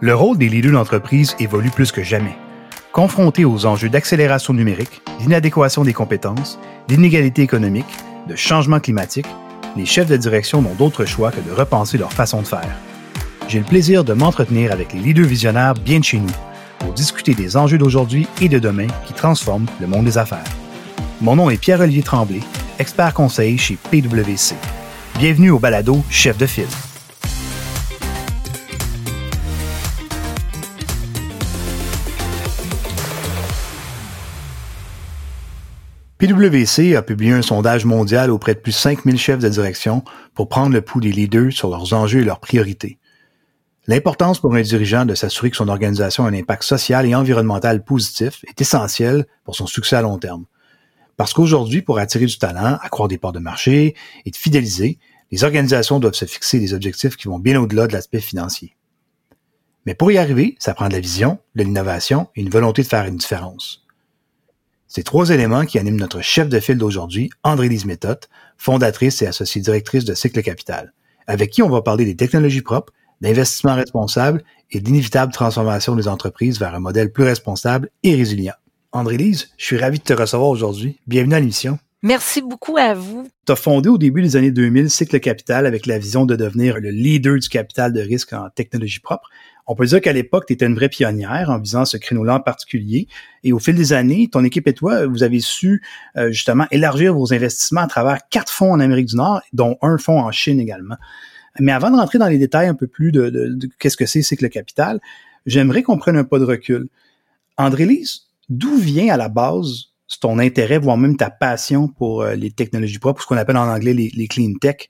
Le rôle des leaders d'entreprise évolue plus que jamais. Confrontés aux enjeux d'accélération numérique, d'inadéquation des compétences, d'inégalité économique, de changement climatique, les chefs de direction n'ont d'autre choix que de repenser leur façon de faire. J'ai le plaisir de m'entretenir avec les leaders visionnaires bien de chez nous pour discuter des enjeux d'aujourd'hui et de demain qui transforment le monde des affaires. Mon nom est Pierre-Olivier Tremblay, expert conseil chez PwC. Bienvenue au balado Chef de file. PwC a publié un sondage mondial auprès de plus de 5000 chefs de direction pour prendre le pouls des leaders sur leurs enjeux et leurs priorités. L'importance pour un dirigeant de s'assurer que son organisation a un impact social et environnemental positif est essentielle pour son succès à long terme. Parce qu'aujourd'hui, pour attirer du talent, accroître des parts de marché et de fidéliser, les organisations doivent se fixer des objectifs qui vont bien au-delà de l'aspect financier. Mais pour y arriver, ça prend de la vision, de l'innovation et une volonté de faire une différence. Ces trois éléments qui animent notre chef de file d'aujourd'hui, André-Lise Méthode, fondatrice et associée directrice de Cycle Capital, avec qui on va parler des technologies propres, d'investissement responsable et d'inévitable transformation des entreprises vers un modèle plus responsable et résilient. André-Lise, je suis ravi de te recevoir aujourd'hui. Bienvenue à l'émission. Merci beaucoup à vous. Tu as fondé au début des années 2000 Cycle Capital avec la vision de devenir le leader du capital de risque en technologie propre. On peut dire qu'à l'époque, tu étais une vraie pionnière en visant ce créneau-là en particulier. Et au fil des années, ton équipe et toi, vous avez su euh, justement élargir vos investissements à travers quatre fonds en Amérique du Nord, dont un fonds en Chine également. Mais avant de rentrer dans les détails un peu plus de, qu'est-ce que c'est Cycle Capital, j'aimerais qu'on prenne un pas de recul. André-Lise, d'où vient à la base ton intérêt, voire même ta passion pour euh, les technologies propres, ce qu'on appelle en anglais les, clean tech?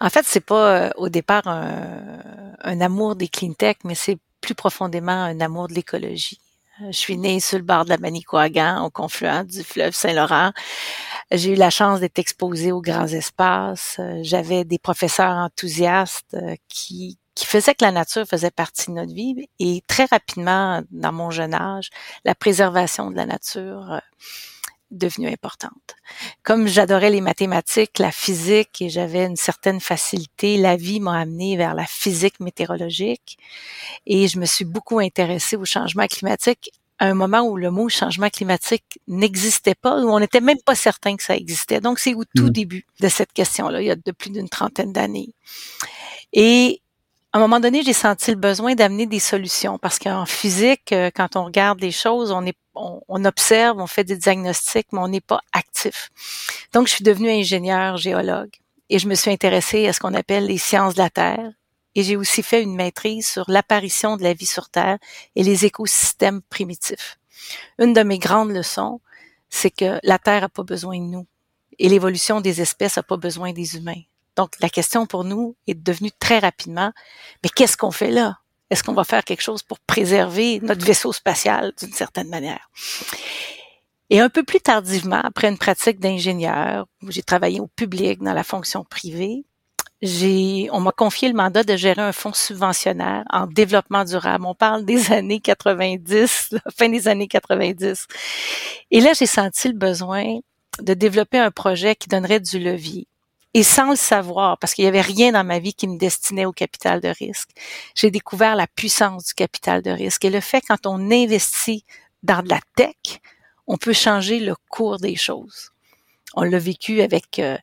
En fait, c'est pas euh, au départ un, amour des clean tech, mais c'est plus profondément un amour de l'écologie. Euh, je suis née sur le bord de la Manicouagan, au confluent du fleuve Saint-Laurent. J'ai eu la chance d'être exposée aux grands espaces. J'avais des professeurs enthousiastes qui, qui faisait que la nature faisait partie de notre vie. Et très rapidement, dans mon jeune âge, la préservation de la nature euh, devenue importante. Comme j'adorais les mathématiques, la physique et j'avais une certaine facilité, la vie m'a amené vers la physique météorologique et je me suis beaucoup intéressée au changement climatique à un moment où le mot changement climatique n'existait pas, où on n'était même pas certain que ça existait. Donc, c'est au tout mmh. début de cette question-là, il y a de plus d'une trentaine d'années. Et à un moment donné, j'ai senti le besoin d'amener des solutions parce qu'en physique, euh, quand on regarde les choses, on, est, on, observe, on fait des diagnostics, mais on n'est pas actif. Donc, je suis devenue ingénieure géologue et je me suis intéressée à ce qu'on appelle les sciences de la Terre. Et j'ai aussi fait une maîtrise sur l'apparition de la vie sur Terre et les écosystèmes primitifs. Une de mes grandes leçons, c'est que la Terre n'a pas besoin de nous et l'évolution des espèces n'a pas besoin des humains. Donc, la question pour nous est devenue très rapidement, mais qu'est-ce qu'on fait là? Est-ce qu'on va faire quelque chose pour préserver notre vaisseau spatial d'une certaine manière? Et un peu plus tardivement, après une pratique d'ingénieur, où j'ai travaillé au public, dans la fonction privée, j'ai, on m'a confié le mandat de gérer un fonds subventionnaire en développement durable. On parle des années 90, la fin des années 90. Et là, j'ai senti le besoin de développer un projet qui donnerait du levier et sans le savoir, parce qu'il n'y avait rien dans ma vie qui me destinait au capital de risque, j'ai découvert la puissance du capital de risque. Et le fait, quand on investit dans de la tech, on peut changer le cours des choses. On l'a vécu avec, euh,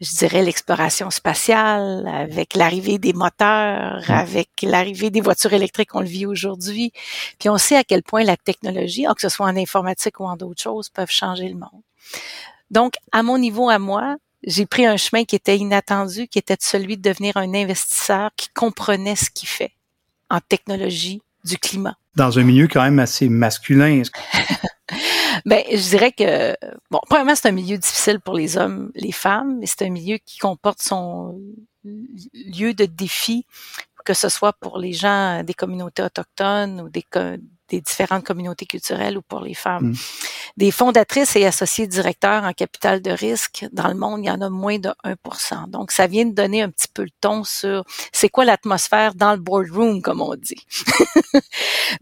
je dirais, l'exploration spatiale, avec l'arrivée des moteurs, avec l'arrivée des voitures électriques, on le vit aujourd'hui. Puis on sait à quel point la technologie, que ce soit en informatique ou en d'autres choses, peuvent changer le monde. Donc, à mon niveau, à moi, j'ai pris un chemin qui était inattendu, qui était celui de devenir un investisseur qui comprenait ce qu'il fait en technologie du climat. Dans un milieu quand même assez masculin. ben, je dirais que, bon, premièrement, c'est un milieu difficile pour les hommes, les femmes, mais c'est un milieu qui comporte son lieu de défi, que ce soit pour les gens des communautés autochtones ou des, des différentes communautés culturelles ou pour les femmes. Mm. Des fondatrices et associés directeurs en capital de risque, dans le monde, il y en a moins de 1 Donc, ça vient de donner un petit peu le ton sur c'est quoi l'atmosphère dans le boardroom, comme on dit.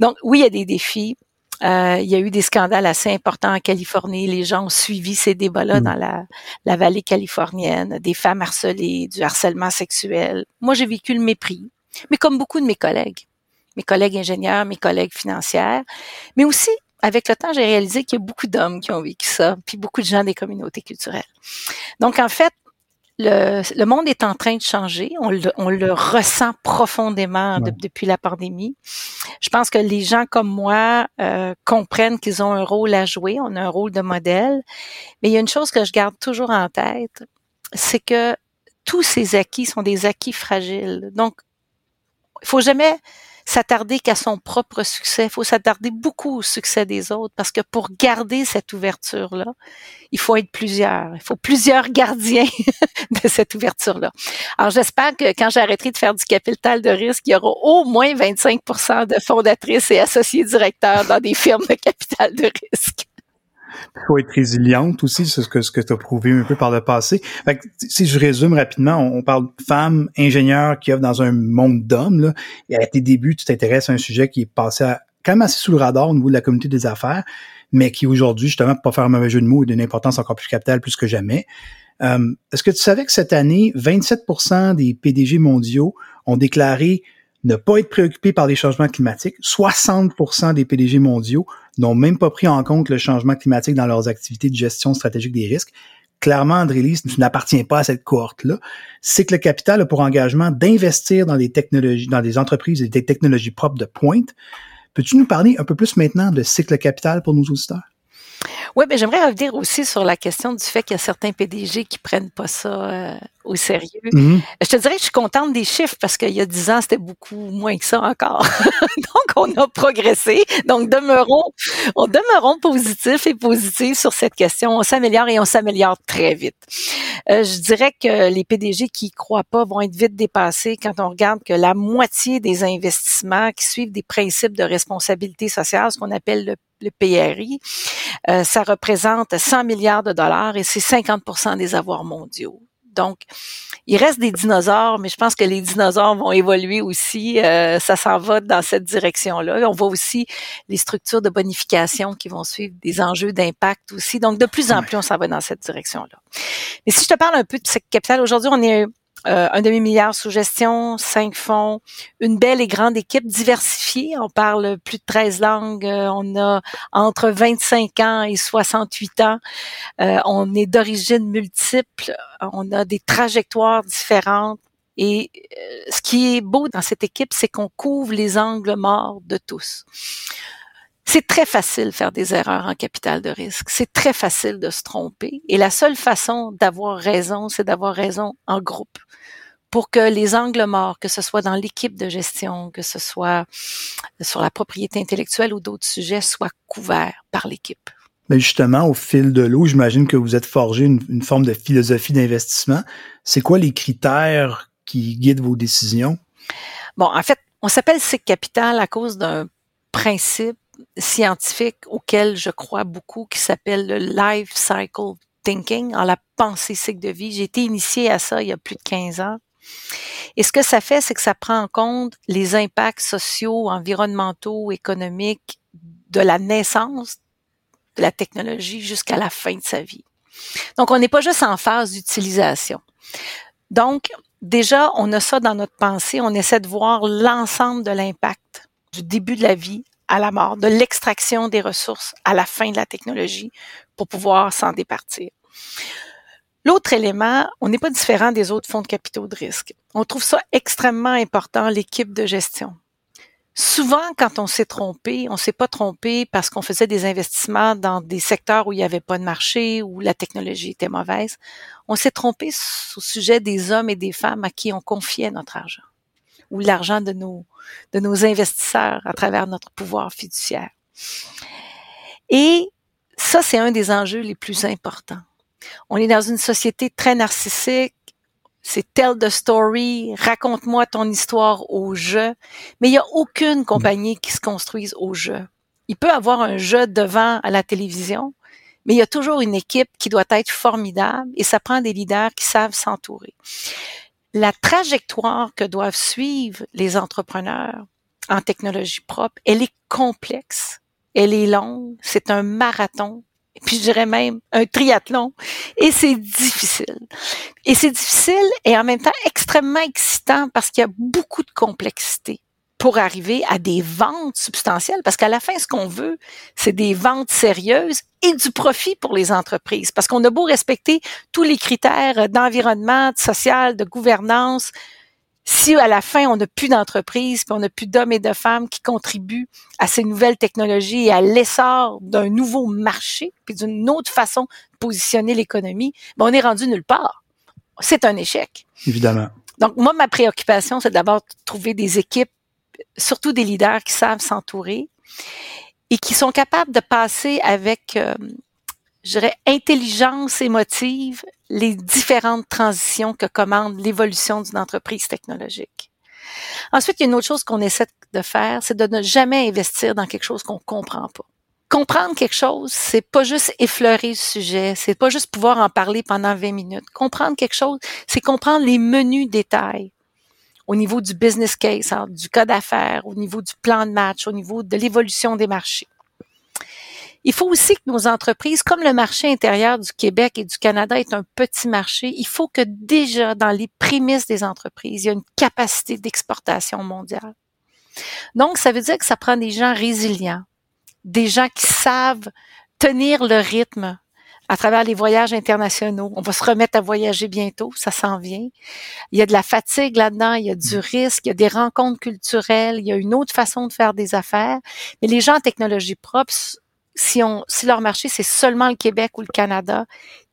Donc, oui, il y a des défis. Euh, il y a eu des scandales assez importants en Californie. Les gens ont suivi ces débats-là mm. dans la, la vallée californienne, des femmes harcelées, du harcèlement sexuel. Moi, j'ai vécu le mépris, mais comme beaucoup de mes collègues. Mes collègues ingénieurs, mes collègues financières, mais aussi avec le temps, j'ai réalisé qu'il y a beaucoup d'hommes qui ont vécu ça, puis beaucoup de gens des communautés culturelles. Donc, en fait, le, monde est en train de changer. On le, ressent profondément depuis la pandémie. Je pense que les gens comme moi euh, comprennent qu'ils ont un rôle à jouer. On a un rôle de modèle. Mais il y a une chose que je garde toujours en tête, c'est que tous ces acquis sont des acquis fragiles. Donc, il faut jamais s'attarder qu'à son propre succès. Il faut s'attarder beaucoup au succès des autres parce que pour garder cette ouverture-là, il faut être plusieurs. Il faut plusieurs gardiens de cette ouverture-là. Alors, j'espère que quand j'arrêterai de faire du capital de risque, il y aura au moins 25% de fondatrices et associés directeurs dans des firmes de capital de risque. Il faut être résiliente aussi, c'est ce que, ce que tu as prouvé un peu par le passé. si je résume rapidement, on, parle de femmes ingénieurs qui œuvrent dans un monde d'hommes. Et à tes débuts, tu t'intéresses à un sujet qui est passé quand même assez sous le radar au niveau de la communauté des affaires, mais qui aujourd'hui, justement, pour pas faire un mauvais jeu de mots, est d'une importance encore plus capitale, plus que jamais. Euh, est-ce que tu savais que cette année, 27% des PDG mondiaux ont déclaré ne pas être préoccupés par les changements climatiques. 60% des PDG mondiaux n'ont même pas pris en compte le changement climatique dans leurs activités de gestion stratégique des risques. Clairement, André Lise, tu n'appartiens pas à cette cohorte-là. C'est que le capital a pour engagement d'investir dans des technologies, dans des entreprises et des technologies propres de pointe. Peux-tu nous parler un peu plus maintenant de cycle capital pour nos auditeurs? Oui, mais j'aimerais revenir aussi sur la question du fait qu'il y a certains PDG qui prennent pas ça euh, au sérieux. Mm-hmm. Je te dirais que je suis contente des chiffres parce qu'il y a dix ans, c'était beaucoup moins que ça encore. Donc, on a progressé. Donc, demeurons, on demeurons positifs et positifs sur cette question. On s'améliore et on s'améliore très vite. Euh, je dirais que les PDG qui croient pas vont être vite dépassés quand on regarde que la moitié des investissements qui suivent des principes de responsabilité sociale, ce qu'on appelle le le PRI, euh, ça représente 100 milliards de dollars et c'est 50% des avoirs mondiaux. Donc, il reste des dinosaures, mais je pense que les dinosaures vont évoluer aussi. Euh, ça s'en va dans cette direction-là. On voit aussi les structures de bonification qui vont suivre des enjeux d'impact aussi. Donc, de plus en plus, on s'en va dans cette direction-là. Mais si je te parle un peu de ce capital, aujourd'hui, on est euh, un demi-milliard sous gestion, cinq fonds, une belle et grande équipe diversifiée. On parle plus de 13 langues. Euh, on a entre 25 ans et 68 ans. Euh, on est d'origine multiple. On a des trajectoires différentes. Et ce qui est beau dans cette équipe, c'est qu'on couvre les angles morts de tous. C'est très facile de faire des erreurs en capital de risque. C'est très facile de se tromper. Et la seule façon d'avoir raison, c'est d'avoir raison en groupe pour que les angles morts, que ce soit dans l'équipe de gestion, que ce soit sur la propriété intellectuelle ou d'autres sujets, soient couverts par l'équipe. Mais justement, au fil de l'eau, j'imagine que vous êtes forgé une, forme de philosophie d'investissement. C'est quoi les critères qui guident vos décisions? Bon, en fait, on s'appelle SIC Capital à cause d'un principe scientifique auquel je crois beaucoup qui s'appelle le life cycle thinking, en la pensée cycle de vie. J'ai été initiée à ça il y a plus de 15 ans. Et ce que ça fait, c'est que ça prend en compte les impacts sociaux, environnementaux, économiques de la naissance de la technologie jusqu'à la fin de sa vie. Donc, on n'est pas juste en phase d'utilisation. Donc, déjà, on a ça dans notre pensée, on essaie de voir l'ensemble de l'impact du début de la vie à la mort, de l'extraction des ressources à la fin de la technologie pour pouvoir s'en départir. L'autre élément, on n'est pas différent des autres fonds de capitaux de risque. On trouve ça extrêmement important, l'équipe de gestion. Souvent, quand on s'est trompé, on s'est pas trompé parce qu'on faisait des investissements dans des secteurs où il n'y avait pas de marché, où la technologie était mauvaise. On s'est trompé au sujet des hommes et des femmes à qui on confiait notre argent, ou l'argent de nos, de nos investisseurs à travers notre pouvoir fiduciaire. Et ça, c'est un des enjeux les plus importants. On est dans une société très narcissique. C'est tell the story, raconte-moi ton histoire au jeu. Mais il n'y a aucune compagnie qui se construise au jeu. Il peut avoir un jeu devant à la télévision, mais il y a toujours une équipe qui doit être formidable et ça prend des leaders qui savent s'entourer. La trajectoire que doivent suivre les entrepreneurs en technologie propre, elle est complexe, elle est longue, c'est un marathon puis je dirais même un triathlon. Et c'est difficile. Et c'est difficile et en même temps extrêmement excitant parce qu'il y a beaucoup de complexité. Pour arriver à des ventes substantielles, parce qu'à la fin, ce qu'on veut, c'est des ventes sérieuses et du profit pour les entreprises, parce qu'on a beau respecter tous les critères d'environnement, de social, de gouvernance, si à la fin on n'a plus d'entreprises, puis on n'a plus d'hommes et de femmes qui contribuent à ces nouvelles technologies et à l'essor d'un nouveau marché, puis d'une autre façon de positionner l'économie, ben on est rendu nulle part. C'est un échec. Évidemment. Donc moi, ma préoccupation, c'est d'abord de trouver des équipes surtout des leaders qui savent s'entourer et qui sont capables de passer avec, euh, je dirais, intelligence émotive les différentes transitions que commande l'évolution d'une entreprise technologique. Ensuite, il y a une autre chose qu'on essaie de faire, c'est de ne jamais investir dans quelque chose qu'on comprend pas. Comprendre quelque chose, c'est pas juste effleurer le sujet, c'est pas juste pouvoir en parler pendant 20 minutes. Comprendre quelque chose, c'est comprendre les menus détails au niveau du business case, hein, du cas d'affaires, au niveau du plan de match, au niveau de l'évolution des marchés. Il faut aussi que nos entreprises, comme le marché intérieur du Québec et du Canada est un petit marché, il faut que déjà dans les prémices des entreprises, il y a une capacité d'exportation mondiale. Donc, ça veut dire que ça prend des gens résilients, des gens qui savent tenir le rythme à travers les voyages internationaux. On va se remettre à voyager bientôt, ça s'en vient. Il y a de la fatigue là-dedans, il y a du mm. risque, il y a des rencontres culturelles, il y a une autre façon de faire des affaires. Mais les gens en technologie propre, si, on, si leur marché c'est seulement le Québec ou le Canada,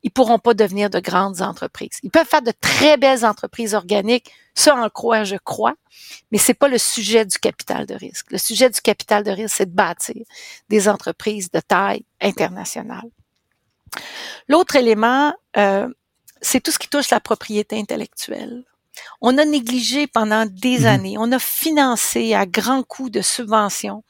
ils pourront pas devenir de grandes entreprises. Ils peuvent faire de très belles entreprises organiques, ça en quoi je crois, mais c'est pas le sujet du capital de risque. Le sujet du capital de risque, c'est de bâtir des entreprises de taille internationale. L'autre élément, euh, c'est tout ce qui touche la propriété intellectuelle. On a négligé pendant des mhm. années, on a financé à grands coûts de subventions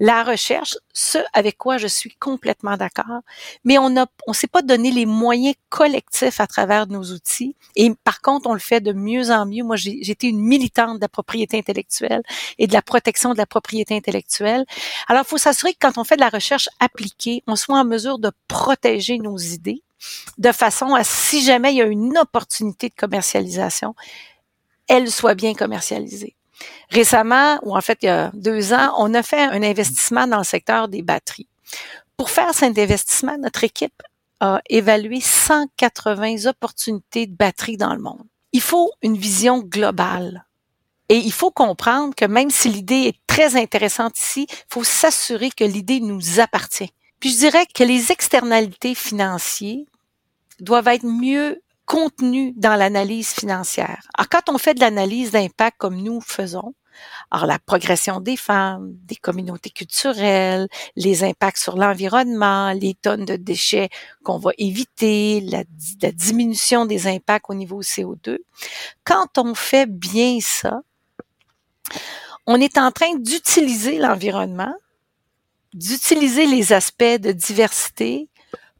la recherche, ce avec quoi je suis complètement d'accord, mais on a, on s'est pas donné les moyens collectifs à travers nos outils. Et par contre, on le fait de mieux en mieux. Moi, j'ai été une militante de la propriété intellectuelle et de la protection de la propriété intellectuelle. Alors, il faut s'assurer que quand on fait de la recherche appliquée, on soit en mesure de protéger nos idées de façon à, si jamais il y a une opportunité de commercialisation, elle soit bien commercialisée. Récemment, ou en fait il y a deux ans, on a fait un investissement dans le secteur des batteries. Pour faire cet investissement, notre équipe a évalué 180 opportunités de batteries dans le monde. Il faut une vision globale. Et il faut comprendre que même si l'idée est très intéressante ici, il faut s'assurer que l'idée nous appartient. Puis je dirais que les externalités financières doivent être mieux contenu dans l'analyse financière. Alors, quand on fait de l'analyse d'impact comme nous faisons, alors la progression des femmes, des communautés culturelles, les impacts sur l'environnement, les tonnes de déchets qu'on va éviter, la, la, diminution des impacts au niveau CO2, quand on fait bien ça, on est en train d'utiliser l'environnement, d'utiliser les aspects de diversité,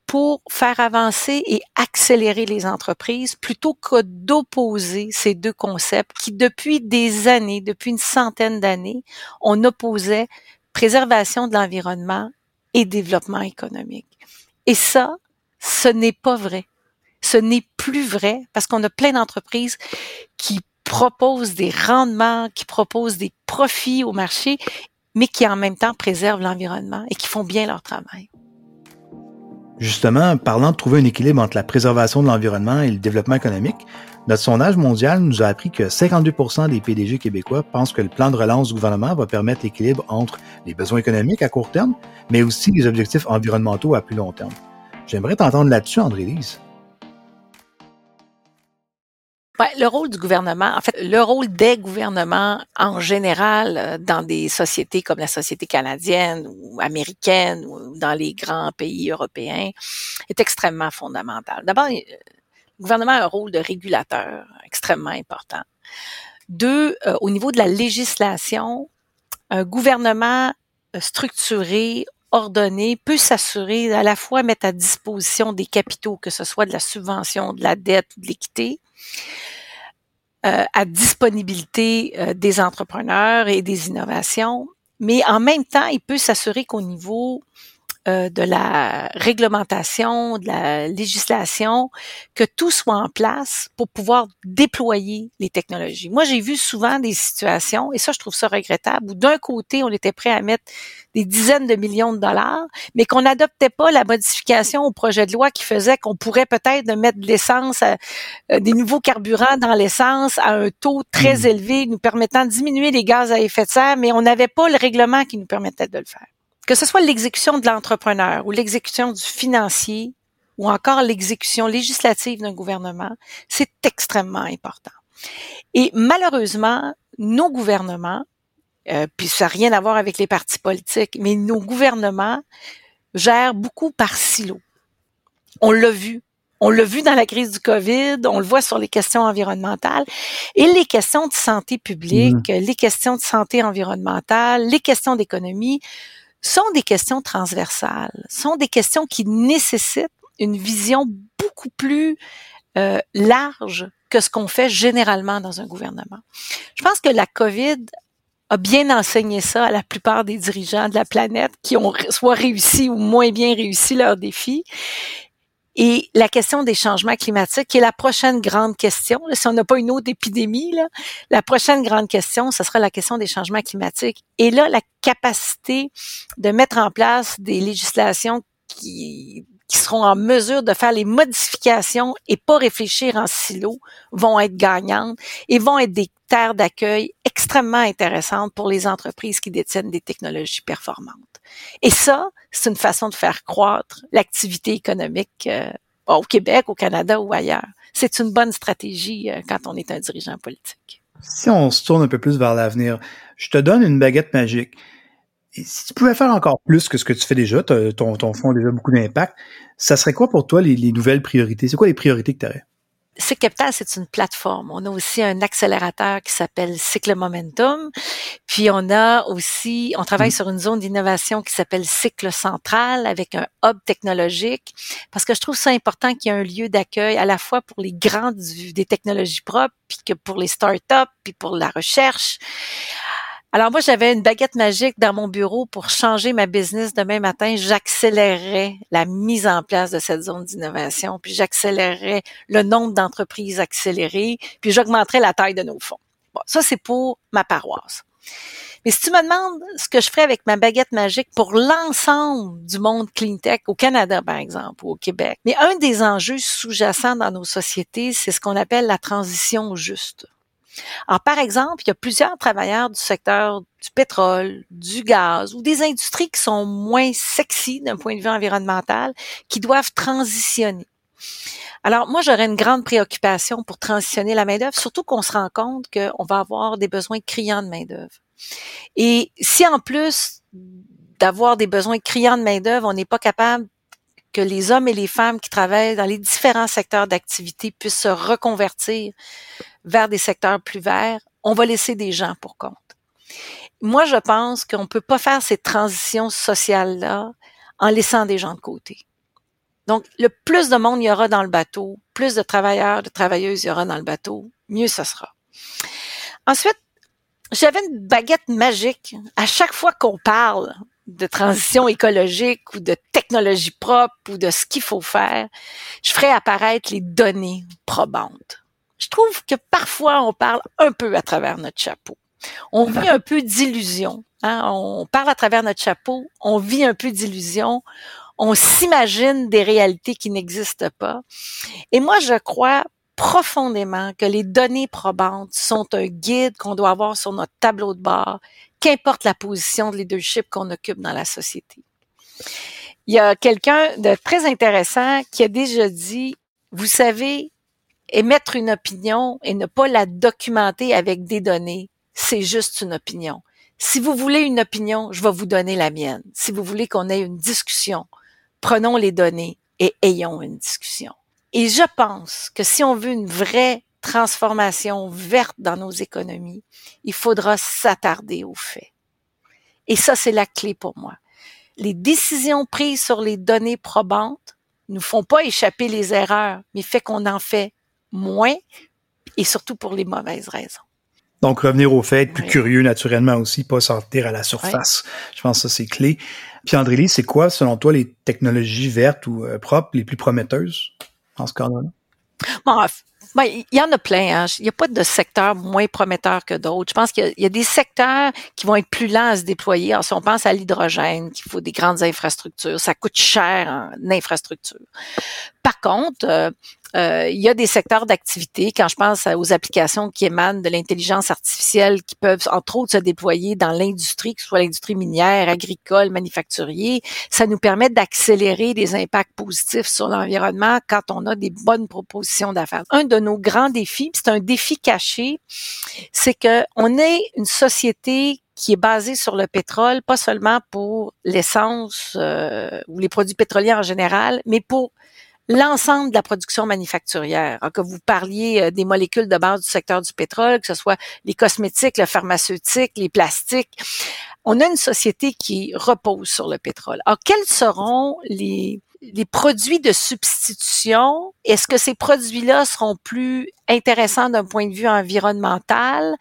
pour faire avancer et accélérer les entreprises plutôt que d'opposer ces deux concepts qui, depuis des années, depuis une centaine d'années, on opposait préservation de l'environnement et développement économique. Et ça, ce n'est pas vrai. Ce n'est plus vrai parce qu'on a plein d'entreprises qui proposent des rendements, qui proposent des profits au marché, mais qui en même temps préservent l'environnement et qui font bien leur travail. Justement, parlant de trouver un équilibre entre la préservation de l'environnement et le développement économique, notre sondage mondial nous a appris que 52% des PDG québécois pensent que le plan de relance du gouvernement va permettre l'équilibre entre les besoins économiques à court terme, mais aussi les objectifs environnementaux à plus long terme. J'aimerais t'entendre là-dessus, André-Lise. Le rôle du gouvernement, en fait, le rôle des gouvernements en général euh, dans des sociétés comme la société canadienne ou américaine ou dans les grands pays européens est extrêmement fondamental. D'abord, le gouvernement a un rôle de régulateur extrêmement important. Deux, euh, au niveau de la législation, un gouvernement euh, structuré, ordonné, peut s'assurer à la fois mettre à disposition des capitaux, que ce soit de la subvention, de la dette ou de l'équité, euh, à disponibilité euh, des entrepreneurs et des innovations, mais en même temps, il peut s'assurer qu'au niveau euh, de la réglementation, de la législation, que tout soit en place pour pouvoir déployer les technologies. Moi, j'ai vu souvent des situations, et ça, je trouve ça regrettable, où d'un côté, on était prêt à mettre des dizaines de millions de dollars, mais qu'on n'adoptait pas la modification au projet de loi qui faisait qu'on pourrait peut-être mettre de l'essence, euh, des nouveaux carburants dans l'essence à un taux très mmh. élevé, nous permettant de diminuer les gaz à effet de serre, mais on n'avait pas le règlement qui nous permettait de le faire. Que ce soit l'exécution de l'entrepreneur ou l'exécution du financier ou encore l'exécution législative d'un gouvernement, c'est extrêmement important. Et malheureusement, nos gouvernements, euh, puis ça n'a rien à voir avec les partis politiques, mais nos gouvernements gèrent beaucoup par silo. On l'a vu. On l'a vu dans la crise du COVID, on le voit sur les questions environnementales et les questions de santé publique, mmh. les questions de santé environnementale, les questions d'économie sont des questions transversales, sont des questions qui nécessitent une vision beaucoup plus euh, large que ce qu'on fait généralement dans un gouvernement. Je pense que la COVID a bien enseigné ça à la plupart des dirigeants de la planète qui ont soit réussi ou moins bien réussi leurs défis. Et la question des changements climatiques, qui est la prochaine grande question, si on n'a pas une autre épidémie, là, la prochaine grande question, ce sera la question des changements climatiques. Et là, la capacité de mettre en place des législations qui, qui seront en mesure de faire les modifications et pas réfléchir en silo vont être gagnantes et vont être des terres d'accueil extrêmement intéressantes pour les entreprises qui détiennent des technologies performantes. Et ça, c'est une façon de faire croître l'activité économique euh, au Québec, au Canada ou ailleurs. C'est une bonne stratégie euh, quand on est un dirigeant politique. Si on se tourne un peu plus vers l'avenir, je te donne une baguette magique. si tu pouvais faire encore plus que ce que tu fais déjà, ton, ton fonds a déjà beaucoup d'impact, ça serait quoi pour toi les, les nouvelles priorités? C'est quoi les priorités que tu aurais? Cycle Capital, c'est une plateforme. On a aussi un accélérateur qui s'appelle Cycle Momentum. Puis on a aussi, on travaille mm. sur une zone d'innovation qui s'appelle Cycle Central avec un hub technologique parce que je trouve ça important qu'il y ait un lieu d'accueil à la fois pour les grands des technologies propres puis que pour les startups puis pour la recherche. Alors moi, j'avais une baguette magique dans mon bureau pour changer ma business demain matin. J'accélérerais la mise en place de cette zone d'innovation, puis j'accélérerais le nombre d'entreprises accélérées, puis j'augmenterais la taille de nos fonds. Bon, ça, c'est pour ma paroisse. Mais si tu me demandes ce que je ferais avec ma baguette magique pour l'ensemble du monde clean tech au Canada, par exemple, ou au Québec, mais un des enjeux sous-jacents dans nos sociétés, c'est ce qu'on appelle la transition juste. Alors, par exemple, il y a plusieurs travailleurs du secteur du pétrole, du gaz ou des industries qui sont moins sexy d'un point de vue environnemental, qui doivent transitionner. Alors, moi, j'aurais une grande préoccupation pour transitionner la main-d'œuvre, surtout qu'on se rend compte qu'on va avoir des besoins criants de main-d'œuvre. Et si en plus d'avoir des besoins criants de main-d'œuvre, on n'est pas capable que les hommes et les femmes qui travaillent dans les différents secteurs d'activité puissent se reconvertir vers des secteurs plus verts, on va laisser des gens pour compte. Moi, je pense qu'on ne peut pas faire ces transitions sociales-là en laissant des gens de côté. Donc, le plus de monde il y aura dans le bateau, plus de travailleurs, de travailleuses il y aura dans le bateau, mieux ce sera. Ensuite, j'avais une baguette magique. À chaque fois qu'on parle de transition écologique ou de technologie propre ou de ce qu'il faut faire, je ferai apparaître les données probantes. Je trouve que parfois on parle un peu à travers notre chapeau. On vit un peu d'illusion. Hein? On parle à travers notre chapeau, on vit un peu d'illusion, on s'imagine des réalités qui n'existent pas. Et moi, je crois profondément que les données probantes sont un guide qu'on doit avoir sur notre tableau de bord qu'importe la position de leadership qu'on occupe dans la société. Il y a quelqu'un de très intéressant qui a déjà dit, vous savez, émettre une opinion et ne pas la documenter avec des données, c'est juste une opinion. Si vous voulez une opinion, je vais vous donner la mienne. Si vous voulez qu'on ait une discussion, prenons les données et ayons une discussion. Et je pense que si on veut une vraie transformation verte dans nos économies, il faudra s'attarder aux faits. Et ça, c'est la clé pour moi. Les décisions prises sur les données probantes nous font pas échapper les erreurs, mais fait qu'on en fait moins et surtout pour les mauvaises raisons. Donc, revenir au fait, être plus curieux naturellement aussi, pas sortir à la surface. Je pense que ça, c'est clé. Puis, c'est quoi, selon toi, les technologies vertes ou euh, propres les plus prometteuses dans ce cadre-là? Bon, ben, il y en a plein. Hein. Il n'y a pas de secteur moins prometteur que d'autres. Je pense qu'il y, a des secteurs qui vont être plus lents à se déployer. Alors, si on pense à l'hydrogène, qu'il faut des grandes infrastructures, ça coûte cher en infrastructure. Par contre, euh, euh, il y a des secteurs d'activité, quand je pense aux applications qui émanent de l'intelligence artificielle, qui peuvent entre autres se déployer dans l'industrie, que ce soit l'industrie minière, agricole, manufacturier, ça nous permet d'accélérer des impacts positifs sur l'environnement quand on a des bonnes propositions d'affaires. Un de nos grands défis, c'est un défi caché, c'est que on est une société qui est basée sur le pétrole, pas seulement pour l'essence euh, ou les produits pétroliers en général, mais pour l'ensemble de la production manufacturière. que vous parliez euh, des molécules de base du secteur du pétrole, que ce soit les cosmétiques, le pharmaceutique, les plastiques. On a une société qui repose sur le pétrole. Alors, quels seront les, les produits de substitution? Est-ce que ces produits-là seront plus intéressants d'un point de vue environnemental?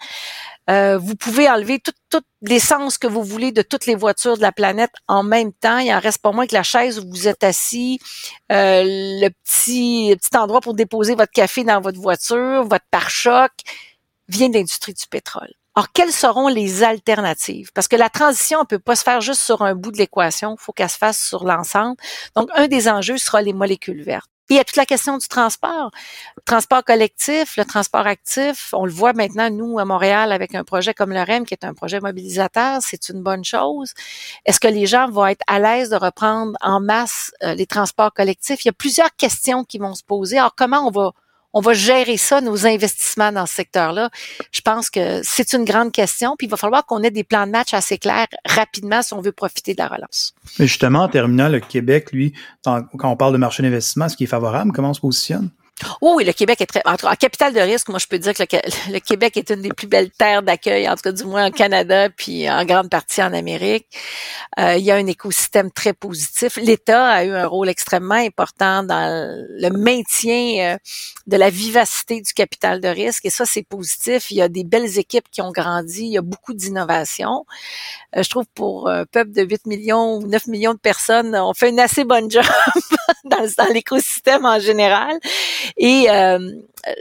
Euh, vous pouvez enlever toute, toute l'essence que vous voulez de toutes les voitures de la planète en même temps. Il en reste pas moins que la chaise où vous êtes assis, euh, le petit, petit endroit pour déposer votre café dans votre voiture, votre pare-choc, vient de l'industrie du pétrole. Alors, quelles seront les alternatives? Parce que la transition ne peut pas se faire juste sur un bout de l'équation, il faut qu'elle se fasse sur l'ensemble. Donc, un des enjeux sera les molécules vertes. Il y a toute la question du transport. Transport collectif, le transport actif, on le voit maintenant, nous, à Montréal, avec un projet comme le REM, qui est un projet mobilisateur, c'est une bonne chose. Est-ce que les gens vont être à l'aise de reprendre en masse euh, les transports collectifs? Il y a plusieurs questions qui vont se poser. Alors, comment on va on va gérer ça, nos investissements dans ce secteur-là? Je pense que c'est une grande question, puis il va falloir qu'on ait des plans de match assez clairs rapidement si on veut profiter de la relance. Mais justement, en terminant, le Québec, lui, quand on parle de marché d'investissement, ce qui est favorable, comment on se positionne? Oh oui, le Québec est très. En, capital de risque, moi, je peux dire que le, Québec est une des plus belles terres d'accueil, en tout cas du moins en Canada, puis en grande partie en Amérique. Euh, il y a un écosystème très positif. L'État a eu un rôle extrêmement important dans le maintien euh, de la vivacité du capital de risque, et ça, c'est positif. Il y a des belles équipes qui ont grandi. Il y a beaucoup d'innovation. Euh, je trouve pour un peuple de 8 millions ou 9 millions de personnes, on fait une assez bonne job dans l'écosystème en général. Et euh,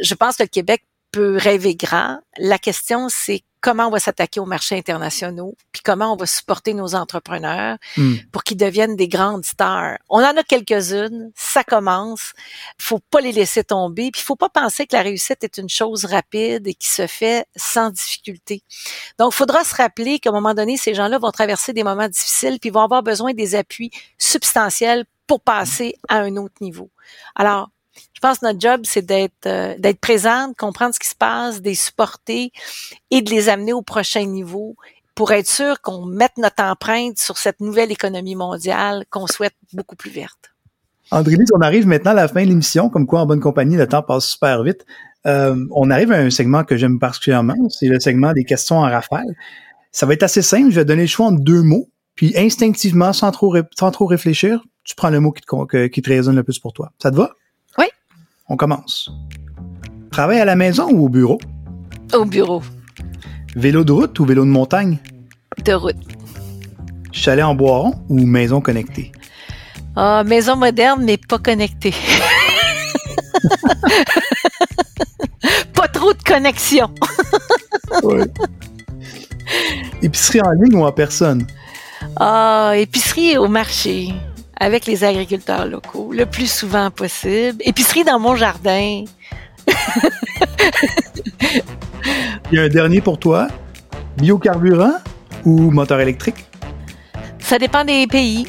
je pense que le Québec peut rêver grand. La question, c'est comment on va s'attaquer aux marchés internationaux, puis comment on va supporter nos entrepreneurs hmm. pour qu'ils deviennent des grandes stars. On en a quelques-unes, ça commence. Faut pas les laisser tomber, puis il faut pas penser que la réussite est une chose rapide et qui se fait sans difficulté. Donc, il faudra se rappeler qu'à un moment donné, ces gens-là vont traverser des moments difficiles, puis vont avoir besoin des appuis substantiels pour passer à un autre niveau. Alors, je pense que notre job, c'est d'être euh, d'être présente, comprendre ce qui se passe, de les supporter et de les amener au prochain niveau pour être sûr qu'on mette notre empreinte sur cette nouvelle économie mondiale qu'on souhaite beaucoup plus verte. andré on arrive maintenant à la fin de l'émission, comme quoi en bonne compagnie, le temps passe super vite. Euh, on arrive à un segment que j'aime particulièrement, c'est le segment des questions en rafale. Ça va être assez simple, je vais donner le choix en deux mots, puis instinctivement, sans trop, sans trop réfléchir, tu prends le mot qui te, qui te résonne le plus pour toi. Ça te va? On commence. Travail à la maison ou au bureau? Au bureau. Vélo de route ou vélo de montagne? De route. Chalet en boiron ou maison connectée? Ah, maison moderne, mais pas connectée. pas trop de connexion. oui. Épicerie en ligne ou en personne? Ah, épicerie au marché avec les agriculteurs locaux le plus souvent possible. Épicerie dans mon jardin. Il y a un dernier pour toi. Biocarburant ou moteur électrique? Ça dépend des pays.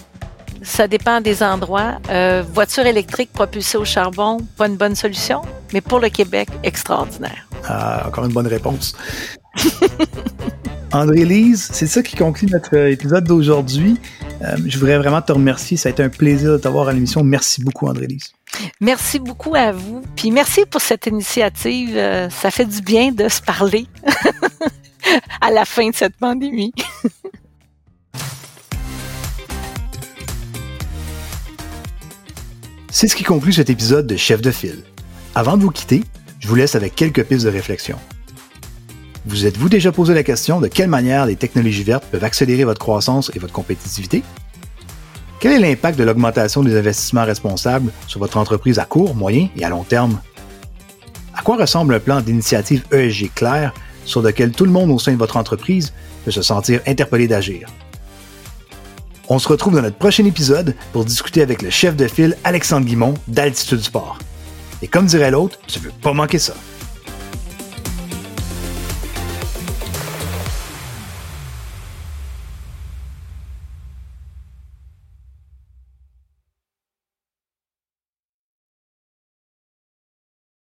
Ça dépend des endroits. Euh, voiture électrique propulsée au charbon, pas une bonne solution, mais pour le Québec, extraordinaire. Ah, encore une bonne réponse. André-Lise, c'est ça qui conclut notre épisode d'aujourd'hui. Euh, je voudrais vraiment te remercier. Ça a été un plaisir de t'avoir à l'émission. Merci beaucoup, André-Lise. Merci beaucoup à vous. Puis merci pour cette initiative. Euh, ça fait du bien de se parler à la fin de cette pandémie. C'est ce qui conclut cet épisode de Chef de file. Avant de vous quitter, je vous laisse avec quelques pistes de réflexion. Vous êtes-vous déjà posé la question de quelle manière les technologies vertes peuvent accélérer votre croissance et votre compétitivité? Quel est l'impact de l'augmentation des investissements responsables sur votre entreprise à court, moyen et à long terme? À quoi ressemble un plan d'initiative ESG clair sur lequel tout le monde au sein de votre entreprise peut se sentir interpellé d'agir? On se retrouve dans notre prochain épisode pour discuter avec le chef de file Alexandre Guimont d'Altitude Sport. Et comme dirait l'autre, tu veux pas manquer ça.